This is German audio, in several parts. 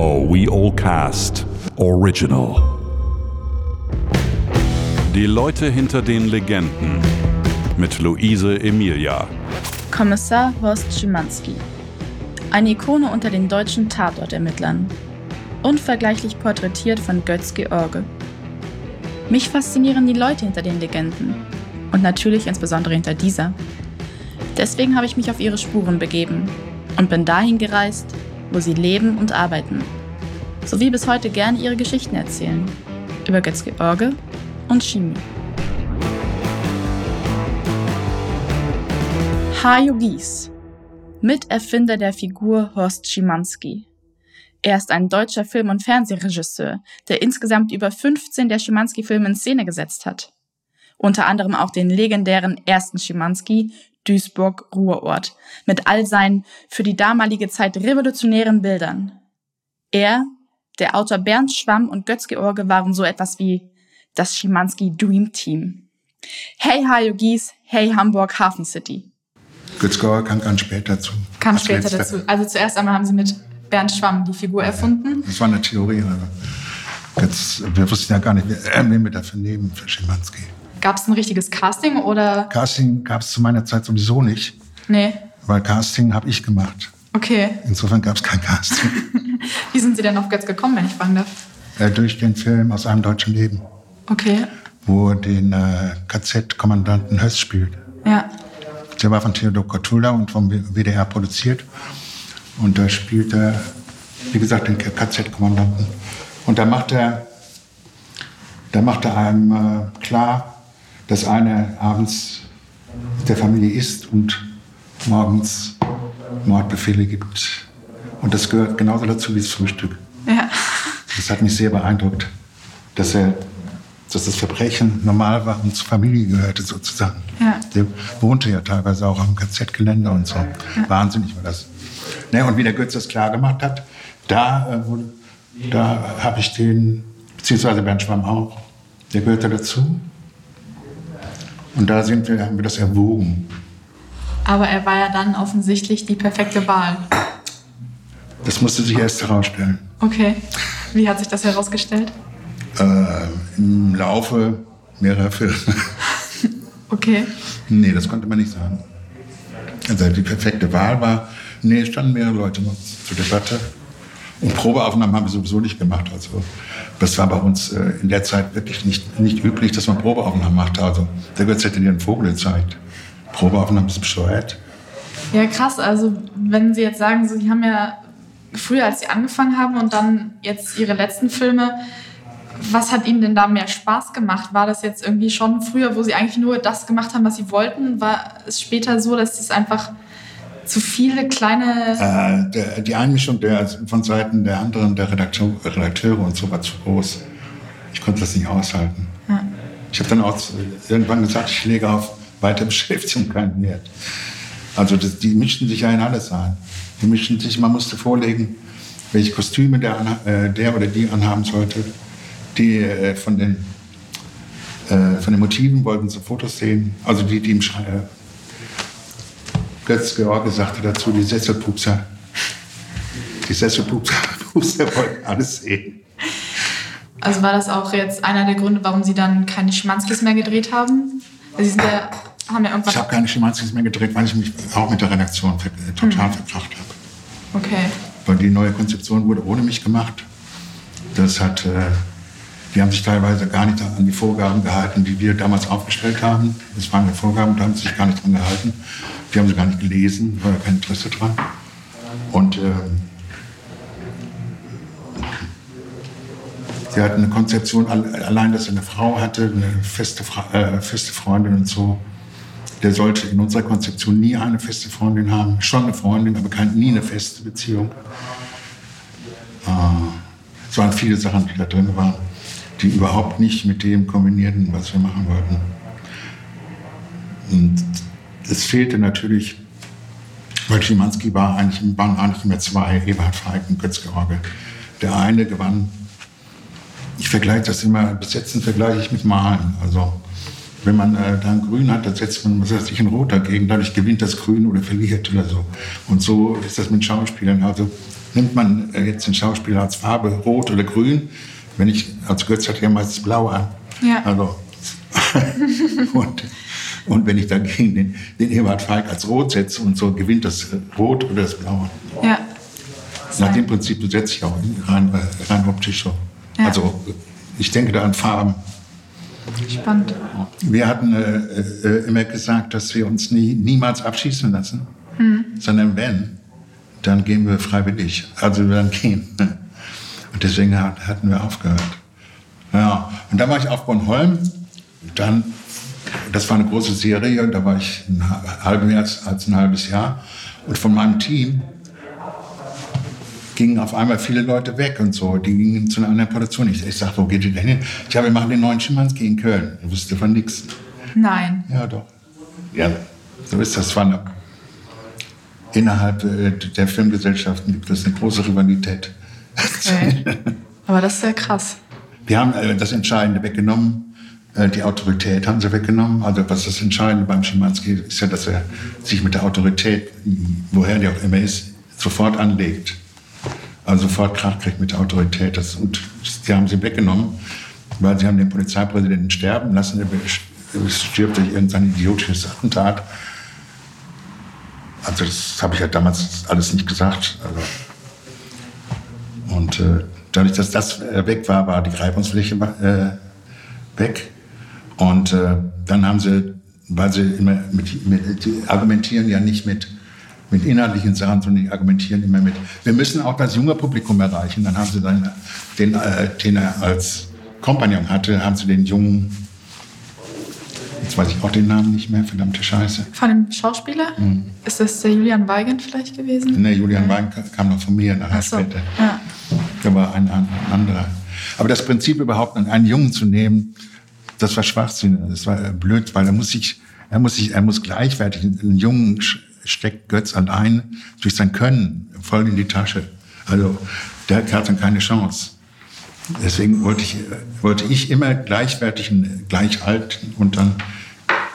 or We All Cast Original. Die Leute hinter den Legenden mit Luise Emilia. Kommissar Horst Schimanski. Eine Ikone unter den deutschen Tatortermittlern. Unvergleichlich porträtiert von Götz George. Mich faszinieren die Leute hinter den Legenden. Und natürlich insbesondere hinter dieser. Deswegen habe ich mich auf ihre Spuren begeben und bin dahin gereist, wo sie leben und arbeiten. Sowie bis heute gerne ihre Geschichten erzählen. Über Götz George und Chemie. Hajo Gies, Miterfinder der Figur Horst Schimanski. Er ist ein deutscher Film- und Fernsehregisseur, der insgesamt über 15 der Schimanski-Filme in Szene gesetzt hat. Unter anderem auch den legendären ersten Schimanski, Duisburg-Ruhrort, mit all seinen für die damalige Zeit revolutionären Bildern. Er, der Autor Bernd Schwamm und Götz George waren so etwas wie das Schimanski Dream Team. Hey Hajo Gies, hey Hamburg Hafen City. Götz George kam ganz später dazu. Kam später letzter. dazu. Also zuerst einmal haben sie mit Bernd Schwamm die Figur erfunden. Das war eine Theorie. Jetzt, wir wussten ja gar nicht, wen wir dafür nehmen für Schimanski. Gab es ein richtiges Casting oder? Casting gab es zu meiner Zeit sowieso nicht. Nee. Weil Casting habe ich gemacht. Okay. Insofern gab es kein Casting. Wie sind Sie denn auf Götz gekommen, wenn ich fragen darf? Äh, durch den Film aus einem deutschen Leben. Okay. Wo den äh, KZ-Kommandanten Höss spielt. Ja. Der war von Theodor Kotula und vom WDR produziert. Und da spielt er, wie gesagt, den KZ-Kommandanten. Und da macht er, da macht er einem äh, klar, dass einer abends der Familie isst und morgens Mordbefehle gibt. Und das gehört genauso dazu wie das Frühstück. Ja. Das hat mich sehr beeindruckt, dass er dass das Verbrechen normal war und zur Familie gehörte sozusagen. Ja. Der wohnte ja teilweise auch am KZ-Gelände und so. Ja. Wahnsinnig war das. Ne, und wie der Götz das klar gemacht hat, da, äh, da habe ich den, beziehungsweise Bernd Schwamm auch, der gehörte dazu. Und da sind wir, haben wir das erwogen. Aber er war ja dann offensichtlich die perfekte Wahl. Das musste sich erst herausstellen. Okay. Wie hat sich das herausgestellt? Äh, Im Laufe mehrerer Filme. Okay. Nee, das konnte man nicht sagen. Also die perfekte Wahl war, nee, es standen mehrere Leute zur Debatte. Und Probeaufnahmen haben wir sowieso nicht gemacht. Also das war bei uns äh, in der Zeit wirklich nicht, nicht üblich, dass man Probeaufnahmen machte. Also der Götz hätte dir einen Vogel gezeigt. Probeaufnahmen ist bescheuert. Ja, krass. Also wenn Sie jetzt sagen, Sie haben ja früher, als Sie angefangen haben und dann jetzt Ihre letzten Filme, was hat Ihnen denn da mehr Spaß gemacht? War das jetzt irgendwie schon früher, wo Sie eigentlich nur das gemacht haben, was Sie wollten? War es später so, dass es einfach zu viele kleine... Äh, die Einmischung der, von Seiten der anderen, der Redakteur, Redakteure und so war zu groß. Ich konnte das nicht aushalten. Ja. Ich habe dann auch irgendwann gesagt, ich lege auf weiter Beschäftigung keinen Wert. Also das, die mischten sich ja in alles ein. Die mischten sich, man musste vorlegen, welche Kostüme der, äh, der oder die anhaben sollte. Die äh, von, den, äh, von den Motiven wollten sie Fotos sehen. Also die, die im Schrei, äh, Götz George sagte dazu, die Sesselpupser. Die Sesselpupser wollten alles sehen. Also war das auch jetzt einer der Gründe, warum Sie dann keine Schimanskis mehr gedreht haben? Sie sind ja, haben ja irgendwann ich habe keine Schimanskis mehr gedreht, weil ich mich auch mit der Redaktion total hm. verkracht habe. Okay. Weil die neue Konzeption wurde ohne mich gemacht. Das hat, äh, die haben sich teilweise gar nicht an die Vorgaben gehalten, die wir damals aufgestellt haben. Das waren die Vorgaben, da haben sie sich gar nicht dran gehalten. Die haben sie gar nicht gelesen, war kein Interesse dran. Und äh, sie hatten eine Konzeption, allein, dass er eine Frau hatte, eine feste, äh, feste Freundin und so. Der sollte in unserer Konzeption nie eine feste Freundin haben. Schon eine Freundin, aber kein, nie eine feste Beziehung. Äh, es waren viele Sachen, die da drin waren, die überhaupt nicht mit dem kombinierten, was wir machen wollten. Und es fehlte natürlich, weil Schimanski war eigentlich, waren eigentlich immer zwei, Eberhard Feig und Götz George. Der eine gewann, ich vergleiche das immer, Besetzen vergleiche ich mit Malen. Also wenn man äh, da ein Grün hat, dann setzt man was weiß ich, ein Rot dagegen, dadurch gewinnt das Grün oder verliert oder so. Und so ist das mit Schauspielern. Also nimmt man äh, jetzt den Schauspieler als Farbe rot oder grün. Wenn ich als Götz hatte ja meistens blau an. Ja. Also, und, und wenn ich dagegen den, den Eberhard Falk als rot setze und so gewinnt das Rot oder das Blaue. Ja. Nach dem Prinzip setze ich auch rein, äh, rein optisch so. Ja. Also ich denke da an Farben. Spannend. Wir hatten äh, äh, immer gesagt, dass wir uns nie, niemals abschießen lassen, sondern wenn, dann gehen wir freiwillig. Also wir dann gehen. Und deswegen hat, hatten wir aufgehört. Ja, und dann war ich auf Bornholm. Dann, das war eine große Serie, da war ich ein halb mehr als, ein halbes Jahr. Und von meinem Team gingen auf einmal viele Leute weg und so. Die gingen zu einer anderen Produktion. Ich, ich sagte, wo geht ihr denn hin? Ich habe, wir machen den neuen Schimanski in Köln. Ich wusste von nichts. Nein. Ja, doch. Ja, so ist das. War innerhalb äh, der Filmgesellschaften gibt es eine große Rivalität. Okay. Aber das ist ja krass. Wir haben äh, das Entscheidende weggenommen. Äh, die Autorität haben sie weggenommen. Also was das Entscheidende beim Schimanski ist ja, dass er sich mit der Autorität, woher die auch immer ist, sofort anlegt. Also sofort Krach kriegt mit der Autorität. Das, und die haben sie weggenommen, weil sie haben den Polizeipräsidenten sterben lassen. Er stirbt durch irgendein idiotisches Attentat. Also das habe ich ja damals alles nicht gesagt. Also und äh, dadurch, dass das äh, weg war, war die Reibungsfläche äh, weg. Und äh, dann haben sie, weil sie immer mit, mit die argumentieren ja nicht mit, mit inhaltlichen Sachen, sondern die argumentieren immer mit, wir müssen auch das junge Publikum erreichen. Dann haben sie dann den, äh, den er als Kompagnon hatte, haben sie den jungen, jetzt weiß ich auch den Namen nicht mehr, verdammte Scheiße. Von dem Schauspieler? Ist das der Julian Weigand vielleicht gewesen? Ne, Julian Wein kam noch von mir nachher Ach so. später. Ja. Der war ein, ein anderer. Aber das Prinzip überhaupt, einen Jungen zu nehmen, das war Schwachsinn. Das war äh, blöd, weil er muss sich, er muss sich, er muss gleichwertig, einen Jungen steckt Götz allein durch sein Können voll in die Tasche. Also, der hat dann keine Chance. Deswegen wollte ich, äh, wollte ich immer gleichwertig, und gleich alt und dann,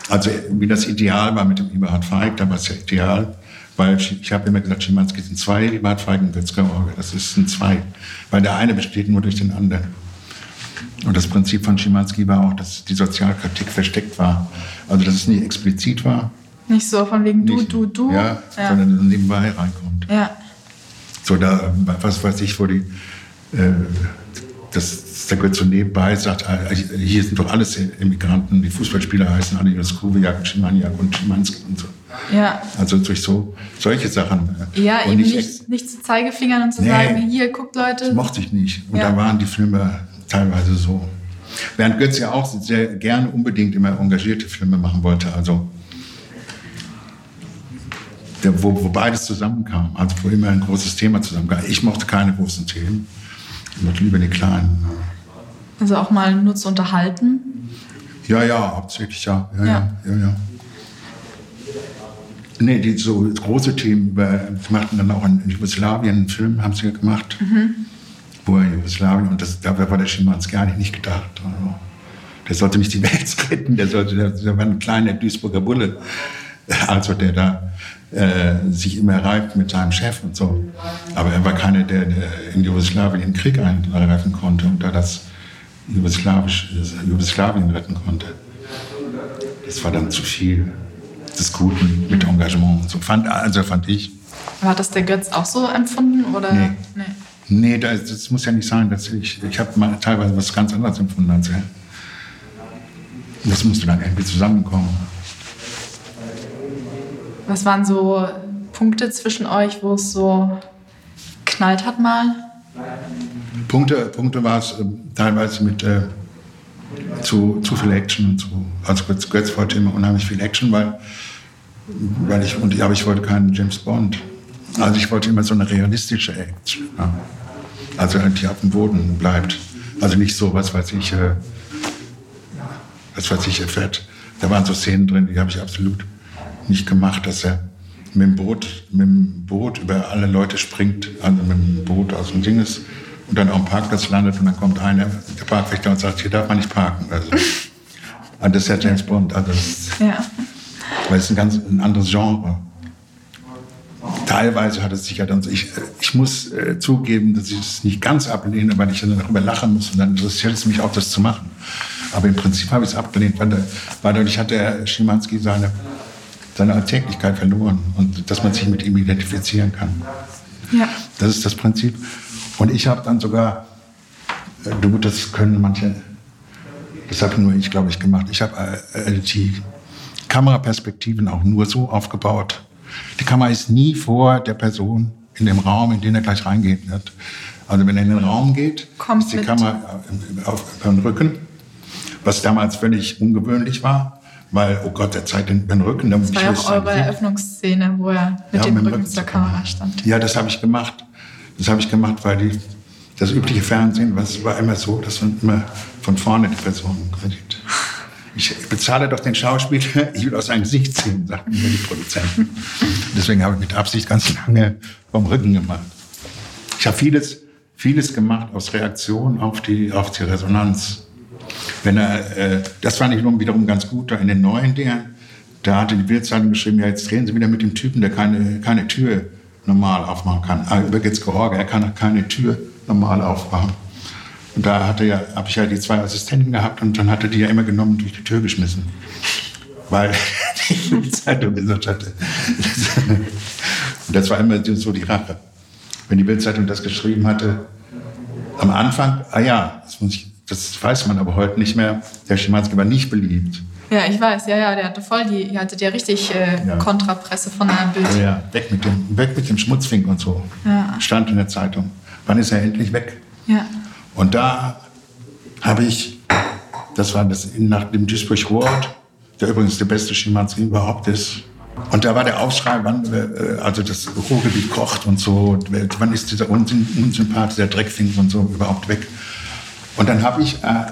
also wie das Ideal war mit dem Eberhard Feig, da war es ja ideal, weil ich, ich habe immer gesagt, Schimanski sind zwei, Eberhard Feig und Götz George, das ist ein zwei, weil der eine besteht nur durch den anderen. Und das Prinzip von Schimanski war auch, dass die Sozialkritik versteckt war, also dass es nie explizit war, Nicht so von wegen du, nicht, du, du. ja, ja. sondern dass es nebenbei reinkommt. ja. So, da, was weiß ich, wo die, äh, das, der gehört so nebenbei, sagt, ah, hier sind doch alles Immigranten, die Fußballspieler heißen alle Jonas Kubiak, Schimaniak und Schimanski und so. ja. Also durch so, solche Sachen. Ja, und eben nicht, nicht, nicht zu Zeigefingern und zu Nee. sagen, hier, guckt Leute. Das mochte ich nicht. Und Ja. da waren die Filme teilweise so. Während Götz ja auch sehr gerne unbedingt immer engagierte Filme machen wollte. Also der, wo, wo beides zusammenkam. Also wo immer ein großes Thema zusammenkam. Ich mochte keine großen Themen. Ich mochte lieber die kleinen. Also auch mal nur zu unterhalten. Ja, ja, hauptsächlich ja. Ja, Ja. ja, ja. ja. Nee, die so große Themen, über, die machten dann auch in Jugoslawien einen Film, haben sie ja gemacht. Wo er Jugoslawien, und das, dafür war der Schimanski eigentlich nicht gedacht. Also, der sollte nicht die Welt retten, der, sollte, der, war ein kleiner Duisburger Bulle. Also der da äh, sich immer reibt mit seinem Chef und so. Aber er war keiner, der, der in Jugoslawien den Krieg eingreifen konnte und da das Jugoslawien retten konnte. Das war dann zu viel des Guten mit Engagement und so. Fand, also fand ich. Hat das der Götz auch so empfunden? Oder? Nee. nee. Nee, das, das muss ja nicht sein. Dass ich ich habe mal teilweise was ganz anderes empfunden als er. Das musste dann irgendwie zusammenkommen. Was waren so Punkte zwischen euch, wo es so knallt hat mal? Punkte, Punkte war es äh, teilweise mit äh, zu, zu viel Action und so. Also Götz, Götz wollte immer unheimlich viel Action, weil, weil ich, und, aber ich wollte keinen James Bond. Also ich wollte immer so eine realistische Action. Ja. Also halt, die auf dem Boden bleibt. Also nicht so, was weiß ich, äh, was weiß ich, fährt. Da waren so Szenen drin, die habe ich absolut nicht gemacht, dass er mit dem Boot, mit dem Boot über alle Leute springt, also mit dem Boot aus dem Ding ist und dann auf dem Parkplatz landet und dann kommt einer, der Parkwächter und sagt, hier darf man nicht parken. Also, und das ist ja James Bond, also das, Ja. weil es ein ganz ein anderes Genre. Teilweise hat es sich ja dann so, ich, ich muss äh, zugeben, dass ich es nicht ganz ablehne, weil ich dann darüber lachen muss und dann interessiert es mich auch, das zu machen. Aber im Prinzip habe ich es abgelehnt, weil, weil dadurch hat der Schimanski seine, seine Alltäglichkeit verloren und dass man sich mit ihm identifizieren kann. Ja. Das ist das Prinzip. Und ich habe dann sogar, äh, du, das können manche, das habe nur ich, glaube ich, gemacht. Ich habe äh, die Kameraperspektiven auch nur so aufgebaut. Die Kamera ist nie vor der Person in dem Raum, in den er gleich reingehen wird. Also wenn er in den Raum geht, Kommt ist die mit. Kamera auf, auf dem Rücken, was damals völlig ungewöhnlich war weil, oh Gott, der zeigt den, den Rücken. Das war ja auch eure Eröffnungsszene, wo er mit ja, dem Rücken, Rücken zur Kamera stand. Ja, das habe ich gemacht. Das habe ich gemacht, weil die, das übliche Fernsehen was war immer so, dass man immer von vorne die Person sieht. Ich bezahle doch den Schauspieler, ich will aus seinem Gesicht sehen, sagten mir die Produzenten. Deswegen habe ich mit Absicht ganz lange vom Rücken gemacht. Ich habe vieles, vieles gemacht aus Reaktion auf die, auf die Resonanz. Wenn er, äh, das fand ich nun wiederum ganz gut, da in den neuen Dingen, da hatte die Bildzeitung geschrieben, ja, jetzt drehen Sie wieder mit dem Typen, der keine, keine Tür normal aufmachen kann. Ah, übrigens George, er kann keine Tür normal aufmachen. Und da hatte ja, habe ich ja die zwei Assistenten gehabt und dann hatte die ja immer genommen und durch die Tür geschmissen. Weil die Bildzeitung gesagt hatte. und das war immer so die Rache. Wenn die Bildzeitung das geschrieben hatte, am Anfang, ah ja, das ich das weiß man aber heute nicht mehr, der Schimanski war nicht beliebt. Ja, ich weiß, ja, ja, der hatte voll die, ihr hattet ja richtig äh, ja. Kontrapresse von einem Bild. Ja, weg mit dem, weg mit dem Schmutzfink und so. Ja. Stand in der Zeitung. Wann ist er endlich weg? Ja. Und da habe ich, das war das nach dem Duisburg World, der übrigens der beste Schimanski überhaupt ist. Und da war der Aufschrei, wann, äh, also das Ruhrgebiet kocht und so, wann ist dieser Unsympath, der Dreckfink und so überhaupt weg? Und dann habe ich äh,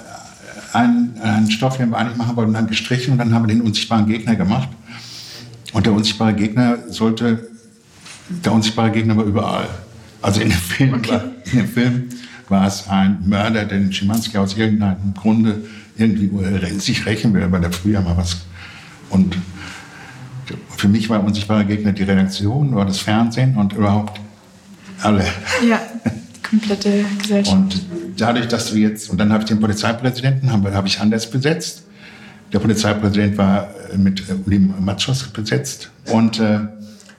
einen, einen Stoff, den wir eigentlich machen wollten, dann gestrichen und dann haben wir den unsichtbaren Gegner gemacht. Und der unsichtbare Gegner sollte, der unsichtbare Gegner war überall. Also in dem Film, okay. in dem Film war es ein Mörder, den Schimanski aus irgendeinem Grunde irgendwie sich rächen will, weil er früher mal was. Und für mich war unsichtbare Gegner die Redaktion, war das Fernsehen und überhaupt alle. Ja, komplette Gesellschaft. Und dadurch, dass wir jetzt, und dann habe ich den Polizeipräsidenten, habe hab ich anders besetzt. Der Polizeipräsident war äh, mit äh, Uli Matschos besetzt und äh,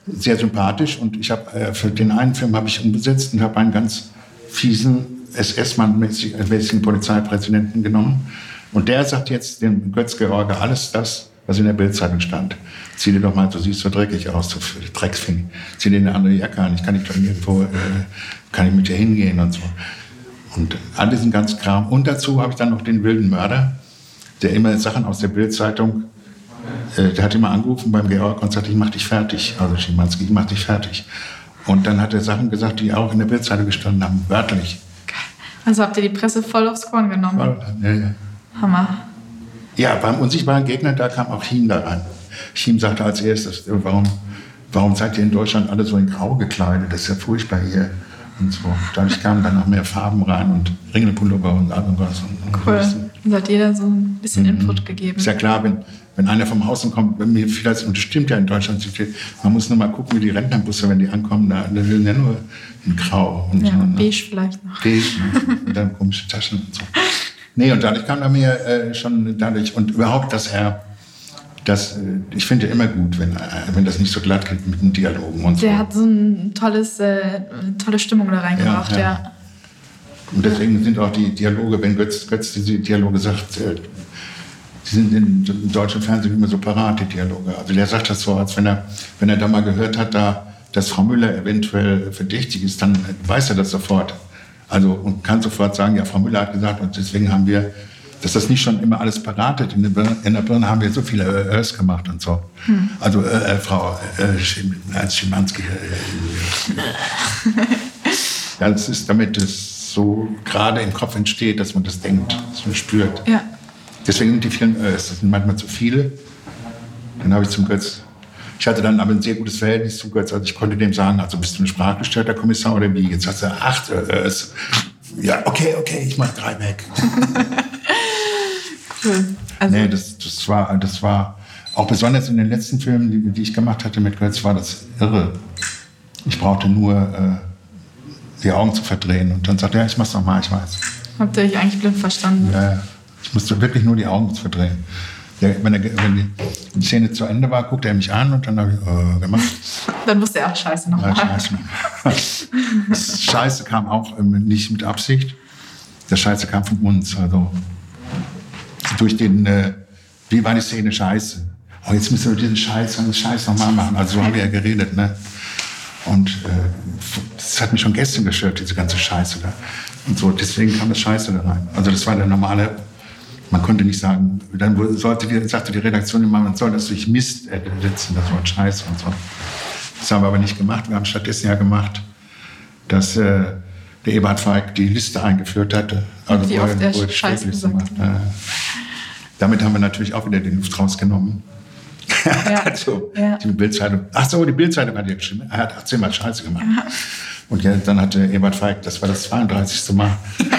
sehr sympathisch. Und ich habe äh, für den einen Film habe ich ihn besetzt und habe einen ganz fiesen SS-Mann-mäßigen Polizeipräsidenten genommen. Und der sagt jetzt dem Götz-George alles das, was in der Bildzeitung stand. Zieh dir doch mal, du siehst so dreckig aus, so Drecksfing. Zieh dir eine andere Jacke an, ich kann nicht irgendwo, äh, kann ich mit dir hingehen und so. Und all diesen ganzen Kram. Und dazu habe ich dann noch den wilden Mörder, der immer Sachen aus der Bildzeitung, äh, der hat immer angerufen beim Georg und sagt, ich mach dich fertig. Also Schimanski, ich mach dich fertig. Und dann hat er Sachen gesagt, die auch in der Bildzeitung gestanden haben, wörtlich. Also habt ihr die Presse voll aufs Korn genommen? Voll, ja, ja. Hammer. Ja, beim unsichtbaren Gegner, da kam auch Chiem da rein. Chiem sagte als erstes, warum, warum seid ihr in Deutschland alle so in Grau gekleidet? Das ist ja furchtbar hier und so. Dadurch kamen dann noch mehr Farben rein und Ringelpullover und all und was. Und cool. Und hat jeder so ein bisschen mhm. Input gegeben. Ist ja klar, wenn, wenn einer vom Außen kommt, wenn mir vielleicht, und das stimmt ja in Deutschland, man muss nur mal gucken, wie die Rentnerbusse, wenn die ankommen, da, da sind ja nur in Grau. Und ja, so, beige vielleicht noch. Beige ne? und dann komische Taschen und so. Nee, und dadurch kam er mir äh, schon dadurch, und überhaupt, dass er das, äh, ich finde ja immer gut, wenn, äh, wenn das nicht so glatt geht mit den Dialogen und Der so. hat so eine tolles, äh, tolle Stimmung da reingebracht, ja, ja. ja. Und deswegen sind auch die Dialoge, wenn Götz, Götz diese Dialoge sagt, äh, die sind im deutschen Fernsehen immer so parat, die Dialoge. Also der sagt das so, als wenn er, wenn er da mal gehört hat, da, dass Frau Müller eventuell verdächtig ist, dann weiß er das sofort. Also und kann sofort sagen, ja, Frau Müller hat gesagt und deswegen haben wir dass das nicht schon immer alles parat ist. In der Birne, in der Birne haben wir so viele Ös gemacht und so. Hm. Also äh, äh, Frau äh, Schimanski. Äh, ja, das ist, damit es so gerade im Kopf entsteht, dass man das denkt, so spürt. Ja. Deswegen sind die vielen Ös, das sind manchmal zu viele. Dann habe ich zum Götz ich hatte dann aber ein sehr gutes Verhältnis zu Götz. Also ich konnte dem sagen, also bist du ein sprachgestörter Kommissar oder wie? Jetzt hast du acht. Äh, ja, okay, okay, ich mach drei weg. cool. Also nee, das, das, war, das war auch besonders in den letzten Filmen, die, die ich gemacht hatte mit Götz, war das irre. Ich brauchte nur äh, die Augen zu verdrehen. Und dann sagte er, ja, ich mach's nochmal, ich weiß. Habt ihr euch eigentlich blind verstanden? Ja, ich musste wirklich nur die Augen verdrehen. Der, wenn, er, wenn, die Szene zu Ende war, guckte er mich an und dann habe ich äh, gemacht. Dann wusste er auch Scheiße nochmal. Ja, scheiße. Das Scheiße kam auch ähm, nicht mit Absicht. Das Scheiße kam von uns. Also durch den, äh, wie war die Szene Scheiße? Oh, jetzt müssen wir diesen Scheiß, den Scheiß nochmal machen. Also so haben wir ja geredet, ne? Und äh, das hat mich schon gestern gestört, diese ganze Scheiße da. Und so, deswegen kam das Scheiße da rein. Also das war der normale, man konnte nicht sagen, dann sollte die, sagte die Redaktion immer, man soll das durch Mist ersetzen, das Wort Scheiße und so. Das haben wir aber nicht gemacht. Wir haben stattdessen ja gemacht, dass äh, der Eberhard Feig die Liste eingeführt hatte. Also Wie oft er Scheiße gesagt hat. Damit haben wir natürlich auch wieder den Luft rausgenommen. Ja. also, ja. die Bildzeitung. Ach so, die Bildzeitung hat ja geschrieben. Er hat 18 Mal Scheiße gemacht. Ja. Und ja, dann hatte Ebert Feig, das war das 32. Mal.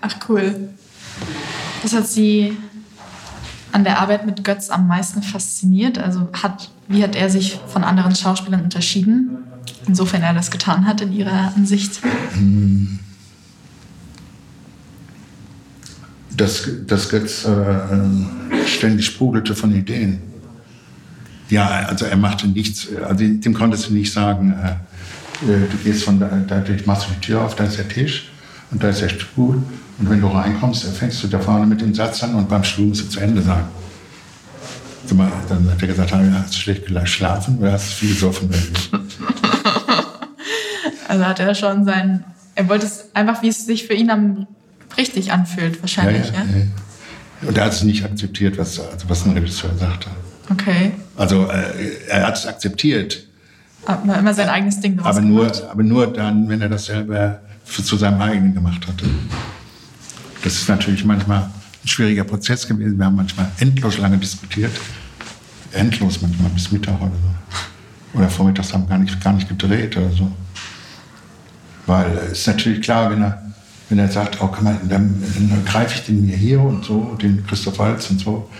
Ach cool. Was hat Sie an der Arbeit mit Götz am meisten fasziniert? Also hat, wie hat er sich von anderen Schauspielern unterschieden? Insofern er das getan hat in Ihrer Ansicht. Hm. Dass, dass Götz äh, ständig sprudelte von Ideen. Ja, also er machte nichts, also dem konntest du nicht sagen, äh, äh, du gehst von da, dadurch machst du die Tür auf, da ist der Tisch und da ist der Stuhl und wenn du reinkommst, fängst du da vorne mit dem Satz an und beim Stuhl musst du zu Ende sagen. Dann hat er gesagt, hast du schlecht geschlafen oder hast du viel gesoffen? Also hat er schon sein, er wollte es einfach, wie es sich für ihn am richtig anfühlt, wahrscheinlich. Ja, ja, ja. Und er hat es nicht akzeptiert, was, also was ein Regisseur sagte. Okay. Also äh, er hat es akzeptiert. Aber immer sein eigenes Ding aber nur, aber nur dann, wenn er das selber für, zu seinem eigenen gemacht hatte. Das ist natürlich manchmal ein schwieriger Prozess gewesen. Wir haben manchmal endlos lange diskutiert. Endlos manchmal, bis Mittag oder so. Oder vormittags haben wir gar nicht, gar nicht gedreht oder so. Weil es ist natürlich klar, wenn er, wenn er sagt, oh, man, dann, dann greife ich den mir hier und so, den Christoph Waltz und so,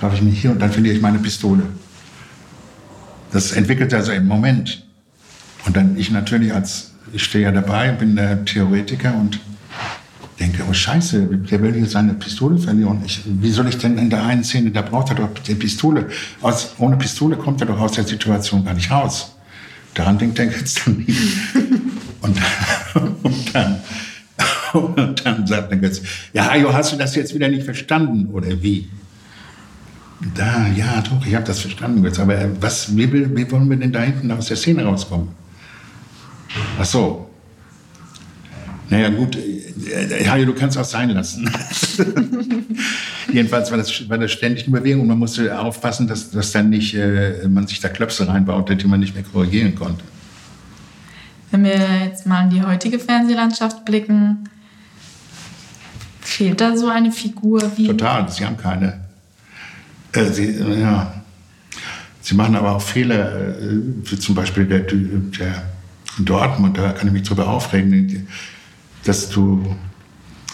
greife ich mir hier und dann verliere ich meine Pistole. Das entwickelt er so im Moment. Und dann ich natürlich als, ich stehe ja dabei, bin der Theoretiker und denke, oh Scheiße, der will hier seine Pistole verlieren. Ich, wie soll ich denn in der einen Szene, da braucht er doch die Pistole. Aus, ohne Pistole kommt er doch aus der Situation gar nicht raus. Daran denkt er jetzt dann nicht. Und, und, dann, und dann sagt er jetzt, ja, Hajo, hast du das jetzt wieder nicht verstanden oder wie? Da, ja, doch, ich habe das verstanden jetzt. Aber äh, was, wie, wie, wollen wir denn da hinten aus der Szene rauskommen? Ach so. Naja, gut, äh, Hajo, du kannst auch sein lassen. Jedenfalls war das, war das ständig in Bewegung und man musste aufpassen, dass, dass dann nicht äh, man sich da Klöpse reinbaute, die man nicht mehr korrigieren konnte. Wenn wir jetzt mal in die heutige Fernsehlandschaft blicken, fehlt da so eine Figur wie. Total, sie haben keine. Äh, sie, ja. sie machen aber auch Fehler, äh, wie zum Beispiel der, der Dortmund, da kann ich mich drüber aufregen, dass du.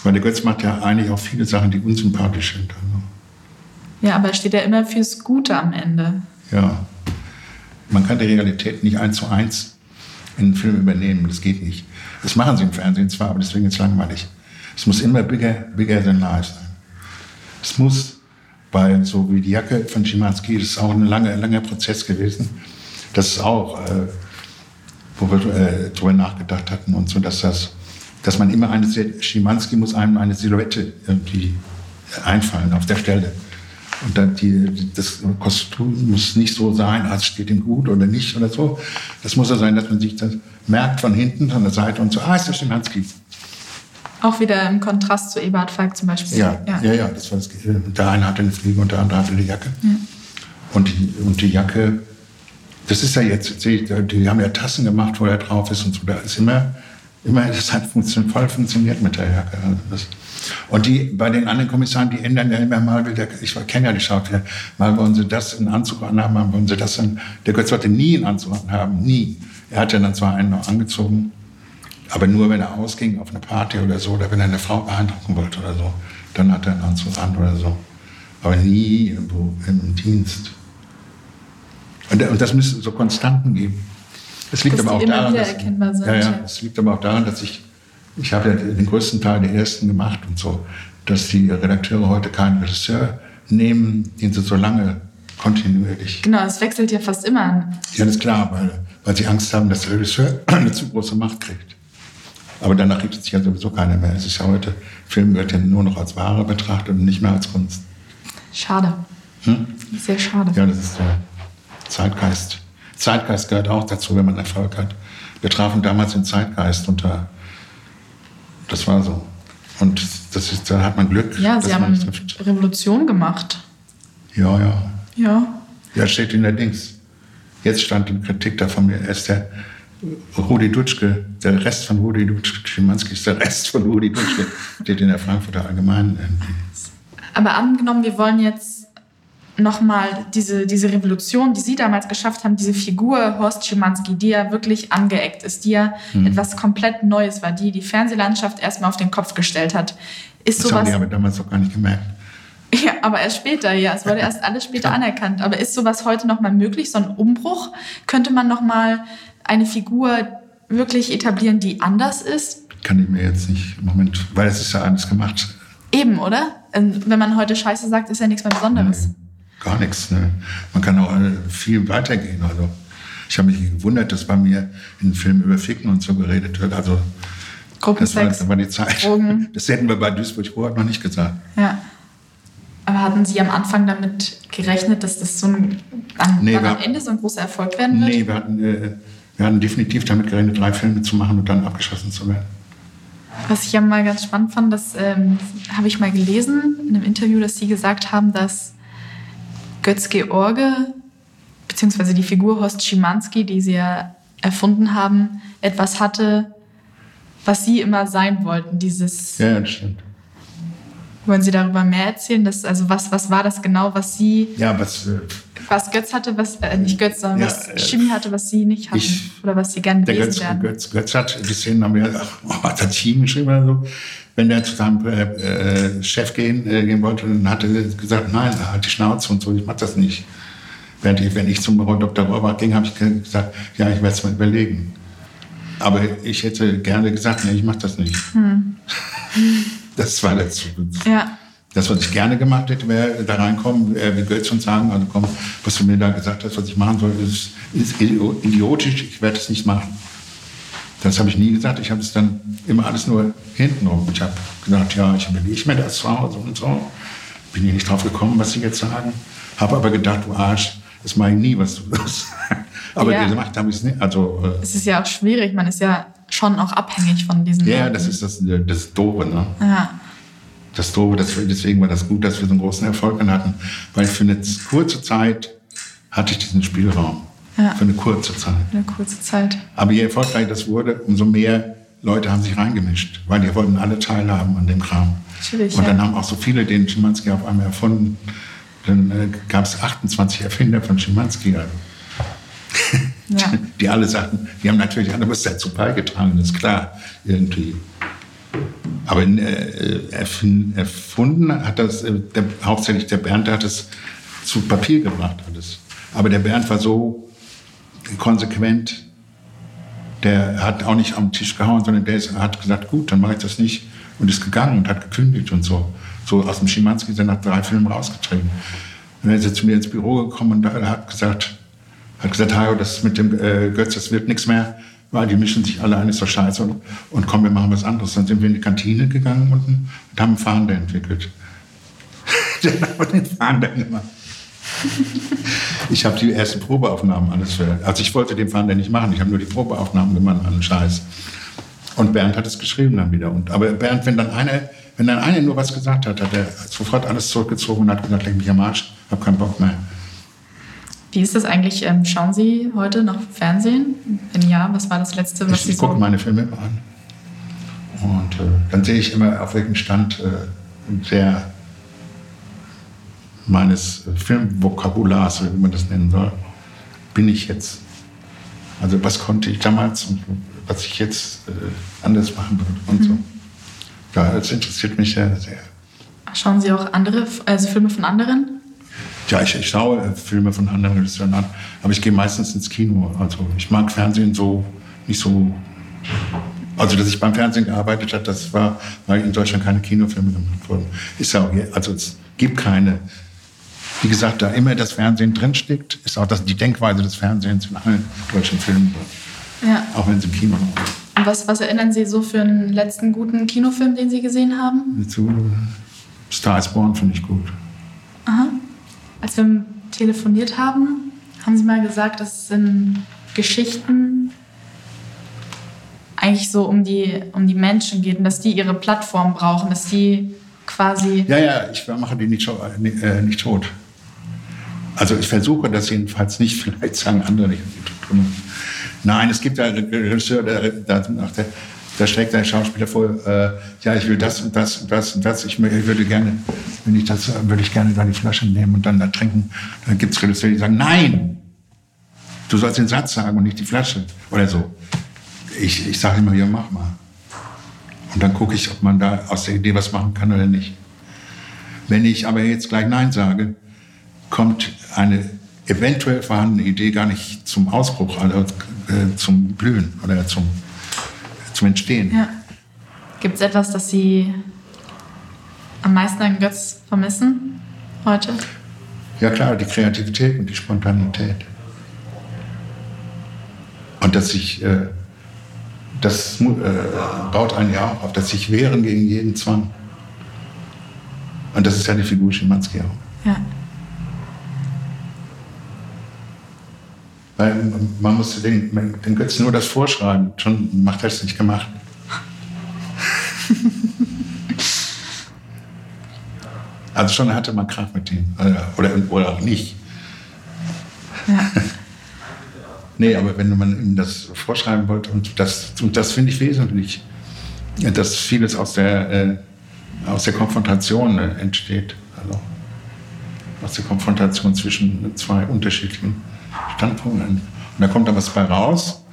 Weil der Götz macht ja eigentlich auch viele Sachen, die unsympathisch sind. Also. Ja, aber steht ja immer fürs Gute am Ende. Ja. Man kann die Realität nicht eins zu eins in einen Film übernehmen. Das geht nicht. Das machen sie im Fernsehen zwar, aber deswegen ist es langweilig. Es muss immer bigger, bigger than life sein. Es muss, weil so wie die Jacke von Schimanski, das ist auch ein langer, langer Prozess gewesen. Das ist auch, äh, wo wir äh, drüber nachgedacht hatten und so, dass das, dass man immer eine, Schimanski muss einem eine Silhouette irgendwie einfallen auf der Stelle. Und dann die, das Kostüm muss nicht so sein, als steht ihm gut oder nicht oder so. Das muss ja sein, dass man sich das merkt von hinten, von der Seite und so, ah, ist der Schimanski. Auch wieder im Kontrast zu Eberhard Falk zum Beispiel. Ja, ja, ja, ja das war das, der eine hatte eine Fliege und der andere hatte eine Jacke. Ja. Und, die, und die Jacke, das ist ja jetzt, die haben ja Tassen gemacht, wo er drauf ist und so. Da ist immer, immer das hat funktioniert, voll funktioniert mit der Jacke. Also und die, bei den anderen Kommissaren, die ändern ja immer mal wieder, ich kenne ja die Schauspieler, mal wollen sie das in Anzug anhaben, mal wollen sie das in, der Götz wollte nie einen Anzug anhaben, nie. Er hat ja dann zwar einen noch angezogen, aber nur wenn er ausging auf eine Party oder so, oder wenn er eine Frau beeindrucken wollte oder so, dann hat er einen Anzug an oder so. Aber nie irgendwo im Dienst. Und, und das müsste so Konstanten geben. Es liegt Dass aber auch daran, dass, ja, ja, ja. es liegt aber auch daran, dass ich, ich habe ja den größten Teil der ersten gemacht und so, dass die Redakteure heute keinen Regisseur nehmen, den sie so lange kontinuierlich. Genau, es wechselt ja fast immer an. Ja, das ist klar, weil, weil sie Angst haben, dass der Regisseur eine zu große Macht kriegt. Aber danach richtet sich ja sowieso keiner mehr. Es ist ja heute, Film wird ja nur noch als Ware betrachtet und nicht mehr als Kunst. Schade. Hm? Sehr schade. Ja, das ist der Zeitgeist. Zeitgeist gehört auch dazu, wenn man Erfolg hat. Wir trafen damals den Zeitgeist und da, das war so. Und das ist, da hat man Glück, Ja, sie haben. Revolution gemacht. Ja, ja. Ja. Ja, steht in der Dings. Jetzt stand in Kritik da von mir, er ist der Rudi Dutschke, der Rest von Rudi Dutschke, Schimanski ist der Rest von Rudi Dutschke, steht in der Frankfurter Allgemeinen. Aber angenommen, wir wollen jetzt nochmal diese, diese Revolution, die Sie damals geschafft haben, diese Figur Horst Schimanski, die ja wirklich angeeckt ist, die ja Mhm. etwas komplett Neues war, die die Fernsehlandschaft erstmal auf den Kopf gestellt hat. Ist Das haben sowas. die aber damals noch gar nicht gemerkt. Ja, aber erst später, ja. Es wurde erst alles später anerkannt. Aber ist sowas heute nochmal möglich, so ein Umbruch? Könnte man nochmal eine Figur wirklich etablieren, die anders ist? Kann ich mir jetzt nicht im Moment, weil es ist ja alles gemacht. Eben, oder? Ähm, Wenn man heute Scheiße sagt, ist ja nichts mehr Besonderes. Gar nichts. Ne? Man kann auch äh, viel weitergehen. Also ich habe mich gewundert, dass bei mir in Filmen über Ficken und so geredet wird. Also das war, das war die Zeit. Drogen. Das hätten wir bei Duisburg-Rot noch nicht gesagt. Ja. Aber hatten Sie am Anfang damit gerechnet, dass das so ein, am, Nee, wir- am Ende so ein großer Erfolg werden wird? Nee, wir hatten, äh, wir hatten definitiv damit gerechnet, drei Filme zu machen und dann abgeschossen zu werden. Was ich ja mal ganz spannend fand, das ähm, habe ich mal gelesen in einem Interview, dass Sie gesagt haben, dass Götz George, beziehungsweise die Figur Horst Schimanski, die Sie ja erfunden haben, etwas hatte, was Sie immer sein wollten. Dieses, Ja, das stimmt. wollen Sie darüber mehr erzählen? Das, also was, was war das genau, was Sie, Ja, was, äh, was Götz hatte, was, äh, nicht Götz, sondern Ja, was äh, hatte, was Sie nicht hatten? ich- oder was Sie gerne gewesen Götz, wären? Götz, Götz hat, die Szenen haben wir, ach, oh, hat er Team geschrieben oder so. Wenn der zu seinem äh, äh, Chef gehen, äh, gehen wollte, dann hat er gesagt, nein, halt die Schnauze und so, ich mach das nicht. Während ich, wenn ich zum Dr. Rohrbach ging, habe ich gesagt, ja, ich werde es mal überlegen. Aber ich hätte gerne gesagt, nee, ich mache das nicht. Das war das. Ja, Das, was ich gerne gemacht hätte, wäre da reinkommen, äh, wie Götz und sagen, also komm, was du mir da gesagt hast, was ich machen soll, ist, ist idio- idiotisch, ich werde es nicht machen. Das habe ich nie gesagt, ich habe es dann immer alles nur hintenrum. Ich habe gesagt, ja, ich überlege mir das zu Hause und so. Bin ich nicht drauf gekommen, was sie jetzt sagen. Habe aber gedacht, du Arsch, das mache ich nie, was du wirst. aber Ja. gemacht habe ich es nicht. Also, äh, es ist ja auch schwierig, man ist ja schon auch abhängig von diesen ja, Leuten. das ist das, äh, das Doofe, ne? Ja. das Doofe, dass wir, deswegen war das gut, dass wir so einen großen Erfolg dann hatten, weil für eine kurze Zeit hatte ich diesen Spielraum. Ja. Für eine kurze Zeit. Eine kurze Zeit. Aber je erfolgreicher das wurde, umso mehr Leute haben sich reingemischt, weil die wollten alle teilhaben an dem Kram. Natürlich, Und dann ja. haben auch so viele den Schimanski auf einmal erfunden. Dann äh, gab es 28 Erfinder von Schimanski. Also. Ja. Die alle sagten, die haben natürlich alle was dazu beigetragen, das ist klar, irgendwie. Aber äh, erfunden hat das äh, der, hauptsächlich der Bernd, der hat es zu Papier gebracht alles. Aber der Bernd war so konsequent, der hat auch nicht am Tisch gehauen, sondern der hat gesagt, gut, dann mache ich das nicht und ist gegangen und hat gekündigt und so. So aus dem Schimanski er nach drei Filmen rausgetreten. Und dann ist er zu mir ins Büro gekommen und hat gesagt, hat gesagt, Hajo, das mit dem äh, Götz, das wird nichts mehr, weil die mischen sich alle ein, ist doch scheiße und, und komm, wir machen was anderes. Dann sind wir in die Kantine gegangen unten und haben einen Fahnder entwickelt. Dann haben wir den Fahnder gemacht. Ich habe die ersten Probeaufnahmen alles für. Also ich wollte den Fahnder nicht machen, ich habe nur die Probeaufnahmen gemacht, einen Scheiß. Und Bernd hat es geschrieben dann wieder. Und, aber Bernd, wenn dann einer, wenn dann einer nur was gesagt hat, hat er sofort alles zurückgezogen und hat gesagt, leck mich am Arsch, hab keinen Bock mehr. Wie ist das eigentlich? Ähm, schauen Sie heute noch Fernsehen? Wenn ja, was war das letzte, was Ich, Sie ich gucke so... meine Filme immer an. Und äh, dann sehe ich immer, auf welchem Stand äh, der meines Filmvokabulars, wie man das nennen soll, bin ich jetzt. Also was konnte ich damals und was ich jetzt äh, anders machen würde und so. Ja, das interessiert mich sehr, sehr. Schauen Sie auch andere, also Filme von anderen? Ja, ich, ich schaue äh, Filme von anderen Regisseuren an, aber ich gehe meistens ins Kino. Also ich mag Fernsehen so nicht so. Also dass ich beim Fernsehen gearbeitet habe, das war, weil in Deutschland keine Kinofilme gemacht wurden. Ist ja auch, also es gibt keine. Wie gesagt, da immer das Fernsehen drinsteckt, ist auch das, die Denkweise des Fernsehens in allen deutschen Filmen. Ja. Auch wenn sie im Kino sind. Und was, was erinnern Sie so für einen letzten guten Kinofilm, den Sie gesehen haben? Zu Star is Born finde ich gut. Aha. Als wir telefoniert haben, haben Sie mal gesagt, das sind Geschichten eigentlich so um die, um die Menschen geht und dass die ihre Plattform brauchen, dass die quasi. Ja, ja, ich mache die nicht, äh, nicht tot. Also ich versuche das jedenfalls nicht, vielleicht sagen andere nicht. Nein, es gibt ja Regisseur, der, da schlägt ein Schauspieler vor, äh, ja, ich will das und das und das und das. Ich, ich würde gerne, wenn ich das, würde ich gerne da die Flasche nehmen und dann da trinken. Dann gibt es Regisseure, die sagen, nein, du sollst den Satz sagen und nicht die Flasche oder so. Ich, ich sage immer, ja, mach mal. Und dann gucke ich, ob man da aus der Idee was machen kann oder nicht. Wenn ich aber jetzt gleich Nein sage, kommt eine eventuell vorhandene Idee gar nicht zum Ausbruch, also äh, zum Blühen oder zum, zum Entstehen. Ja. Gibt es etwas, das Sie am meisten an Götz vermissen heute? Ja klar, die Kreativität und die Spontanität. Und dass ich, äh, das äh, baut einen ja auch auf, dass sich wehren gegen jeden Zwang. Und das ist ja die Figur Schimanski auch. Ja. Weil man musste den, den Götz nur das vorschreiben, schon macht er es nicht gemacht. also schon hatte man Kraft mit ihm. Oder, oder auch nicht. Ja. nee, aber wenn man ihm das vorschreiben wollte, und das, und das finde ich wesentlich, dass vieles aus der, äh, aus der Konfrontation äh, entsteht. Also aus der Konfrontation zwischen zwei unterschiedlichen Standpunkten. Und da kommt dann was bei raus,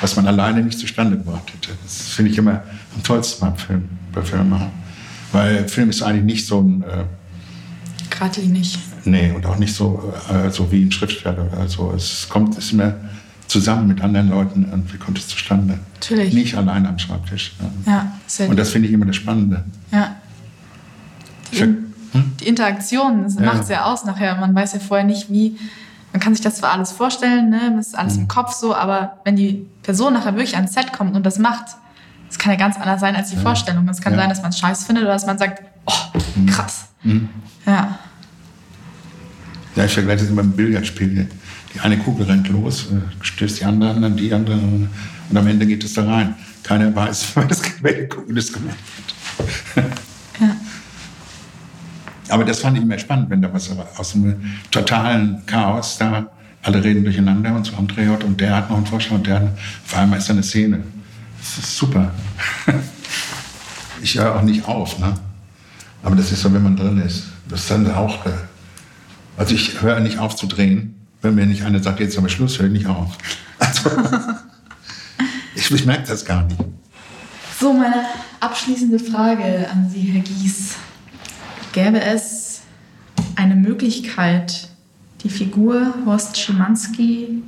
was man alleine nicht zustande gebracht hätte. Das finde ich immer am tollsten beim Film, bei Filmemachen. Weil Film ist eigentlich nicht so ein. Äh, Gerade nicht. Nee, und auch nicht so, äh, so wie ein Schriftsteller oder so. Es kommt es immer zusammen mit anderen Leuten und wie kommt es zustande? Natürlich. Nicht allein am Schreibtisch. Ja, sehr Und das finde ich immer das Spannende. Ja. Die, in, hm? die Interaktion, macht es ja aus nachher. Man weiß ja vorher nicht, wie. Man kann sich das zwar alles vorstellen, ne? das ist alles mhm. im Kopf so, aber wenn die Person nachher wirklich ans Set kommt und das macht, das kann ja ganz anders sein als die ja. Vorstellung. Es kann ja. sein, dass man es scheiß findet oder dass man sagt, oh, mhm. krass. Mhm. Ja. Ja, ich vergleiche das immer mit Billardspiel. Die eine Kugel rennt los, äh, stößt die andere an, dann die andere und am Ende geht es da rein. Keiner weiß, welche Kugel das gemacht hat. Aber das fand ich immer spannend, wenn da was aus dem totalen Chaos da alle reden durcheinander und so am Drehort und der hat noch einen Vorschlag und der hat, auf einmal ist da eine Szene. Das ist super. Ich höre auch nicht auf, ne? Aber das ist so, wenn man drin ist. Das ist dann auch. Also ich höre nicht auf zu drehen. Wenn mir nicht einer sagt, jetzt aber Schluss, höre ich nicht auf. Also, ich, ich merke das gar nicht. So, meine abschließende Frage an Sie, Herr Gies. Gäbe es eine Möglichkeit, die Figur Horst Schimanski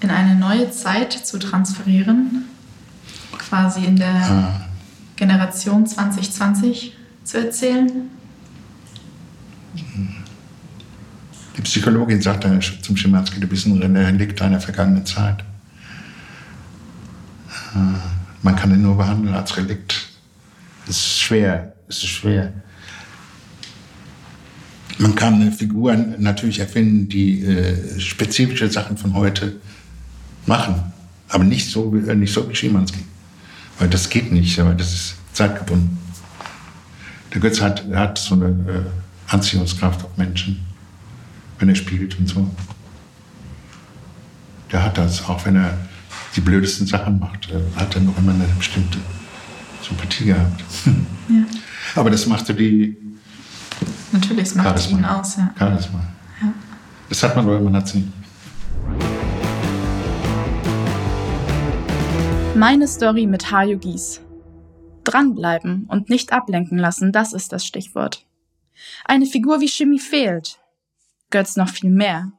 in eine neue Zeit zu transferieren? Quasi in der ah. Generation 2020 zu erzählen? Die Psychologin sagt zum Schimanski, du bist ein Relikt einer vergangenen Zeit. Ah, man kann ihn nur behandeln als Relikt. Es ist schwer, es ist schwer. Man kann Figuren natürlich erfinden, die äh, spezifische Sachen von heute machen, aber nicht so, äh, nicht so wie Schimanski. Weil das geht nicht, aber das ist zeitgebunden. Der Götz hat, hat so eine äh, Anziehungskraft auf Menschen, wenn er spielt und so. Der hat das, auch wenn er die blödesten Sachen macht, hat er noch immer eine bestimmte Sympathie gehabt. Ja. Aber das machte die Natürlich, es macht Charisma. ihn aus. Ja. Charisma. Ja. Das hat man, aber man hat es nicht. Meine Story mit Hajo Gies. Dranbleiben und nicht ablenken lassen, das ist das Stichwort. Eine Figur wie Shimmy fehlt. Götz noch viel mehr.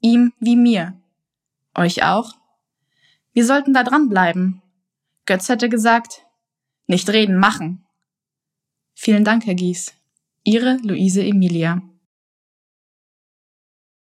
Ihm wie mir. Euch auch? Wir sollten da dranbleiben. Götz hätte gesagt, nicht reden, machen. Vielen Dank, Herr Gies. Ihre Luise Emilia.